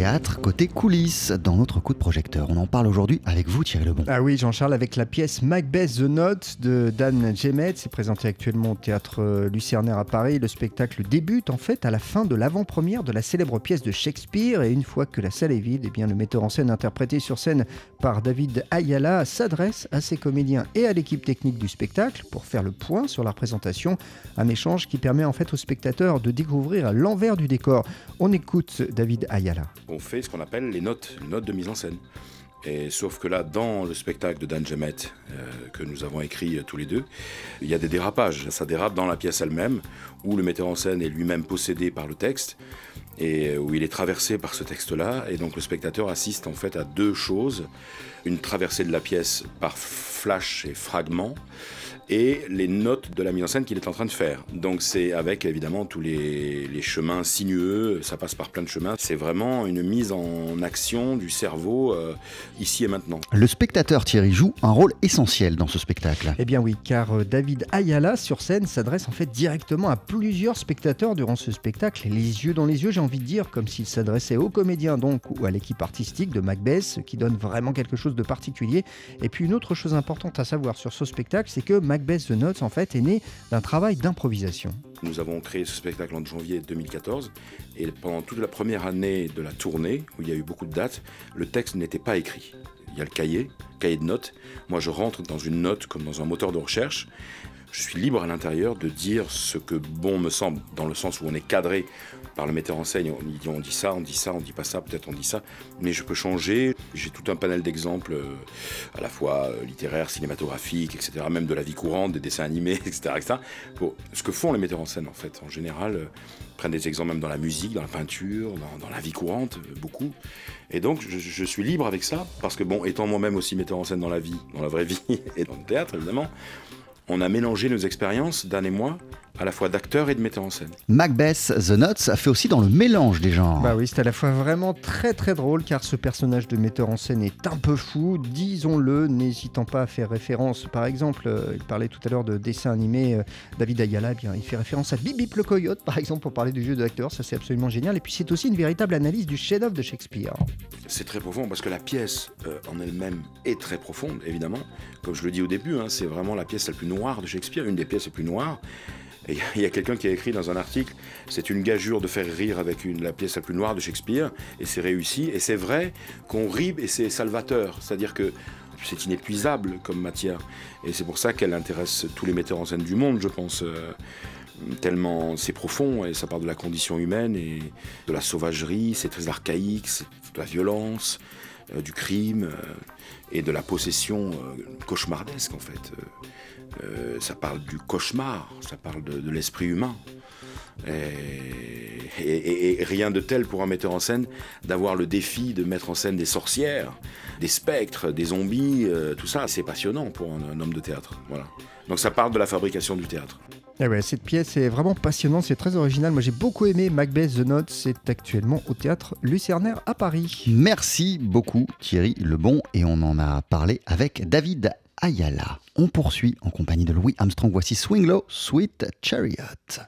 théâtre côté coulisses dans notre coup de projecteur. On en parle aujourd'hui avec vous Thierry Lebon. Ah oui Jean-Charles avec la pièce Macbeth The Note de Dan Jemet. C'est présenté actuellement au théâtre euh, Lucernaire à Paris. Le spectacle débute en fait à la fin de l'avant-première de la célèbre pièce de Shakespeare et une fois que la salle est vide, eh bien, le metteur en scène interprété sur scène par David Ayala s'adresse à ses comédiens et à l'équipe technique du spectacle pour faire le point sur la représentation. Un échange qui permet en fait aux spectateurs de découvrir l'envers du décor. On écoute David Ayala. On fait ce qu'on appelle les notes, les notes de mise en scène. Et sauf que là, dans le spectacle de Dan Jemet, euh, que nous avons écrit euh, tous les deux, il y a des dérapages. Ça dérape dans la pièce elle-même, où le metteur en scène est lui-même possédé par le texte, et euh, où il est traversé par ce texte-là. Et donc le spectateur assiste en fait à deux choses. Une traversée de la pièce par flash et fragments, et les notes de la mise en scène qu'il est en train de faire. Donc c'est avec évidemment tous les, chemins sinueux, ça passe par plein de chemins. C'est vraiment une mise en action du cerveau euh, ici et maintenant. Le spectateur Thierry joue un rôle essentiel dans ce spectacle. Eh bien oui, car euh, David Ayala sur scène s'adresse en fait directement à plusieurs spectateurs durant ce spectacle, les yeux dans les yeux envie de dire, comme s'il s'adressait aux comédiens donc ou à l'équipe artistique de Macbeth, qui donne vraiment quelque chose de particulier. Et puis une autre chose importante à savoir sur ce spectacle, c'est que Macbeth The Notes en fait est né d'un travail d'improvisation. Nous avons créé ce spectacle en janvier 2014 et pendant toute la première année de la tournée, où il y a eu beaucoup de dates, le texte n'était pas écrit. Il y a le cahier, cahier de notes. Moi, je rentre dans une note comme dans un moteur de recherche. Je suis libre à l'intérieur de dire ce que bon me semble, dans le sens où on est cadré par le metteur en scène. On dit, ça, on dit ça, on dit pas ça, peut-être on dit ça. Mais je peux changer. J'ai tout un panel d'exemples, euh, à la fois euh, littéraires, cinématographiques, etc., même de la vie courante, des dessins animés, etc. ce que font les metteurs en scène, en fait. En général, euh, prennent des exemples même dans la musique, dans la peinture, dans, la vie courante, beaucoup. Et donc, je, suis libre avec ça, parce que, bon, étant moi-même aussi metteur en scène dans la vie, dans la vraie vie, et dans le théâtre, évidemment, on a mélangé nos expériences, Dan et moi, à la fois d'acteur et de metteur en scène. Macbeth The Notes a fait aussi dans le mélange des genres. Bah oui, c'est à la fois vraiment très très drôle car ce personnage de metteur en scène est un peu fou, disons-le, n'hésitant pas à faire référence. Par exemple, euh, il parlait tout à l'heure de dessin animé, euh, David Ayala, eh bien, il fait référence à Bibi le Coyote par exemple pour parler du jeu de l'acteur, ça c'est absolument génial. Et puis c'est aussi une véritable analyse du chef-d'œuvre de Shakespeare. C'est très profond parce que la pièce euh, en elle-même est très profonde, évidemment. Comme je le dis au début, hein, c'est vraiment la pièce la plus noire de Shakespeare, une des pièces les plus noires il y a quelqu'un qui a écrit dans un article, c'est une gageure de faire rire avec la pièce la plus noire de Shakespeare, et c'est réussi. Et c'est vrai qu'on rit et c'est salvateur. C'est-à-dire que c'est inépuisable comme matière. Et c'est pour ça qu'elle intéresse tous les metteurs en scène du monde, je pense. Euh, tellement c'est profond et ça part de la condition humaine et de la sauvagerie, c'est très archaïque, c'est de la violence, euh, du crime euh, et de la possession cauchemardesque en fait. Euh, ça parle du cauchemar, ça parle de, l'esprit humain. Et, rien de tel pour un metteur en scène d'avoir le défi de mettre en scène des sorcières, des spectres, des zombies, euh, tout ça, c'est passionnant pour un, homme de théâtre. Voilà. Donc ça parle de la fabrication du théâtre. Eh ouais, cette pièce est vraiment passionnante, c'est très original. Moi j'ai beaucoup aimé Macbeth The Note, c'est actuellement au théâtre Lucernaire à Paris. Merci beaucoup Thierry Lebon et on en a parlé avec David Ayala. On poursuit en compagnie de Louis Armstrong. Voici Swing Low, Sweet Chariot.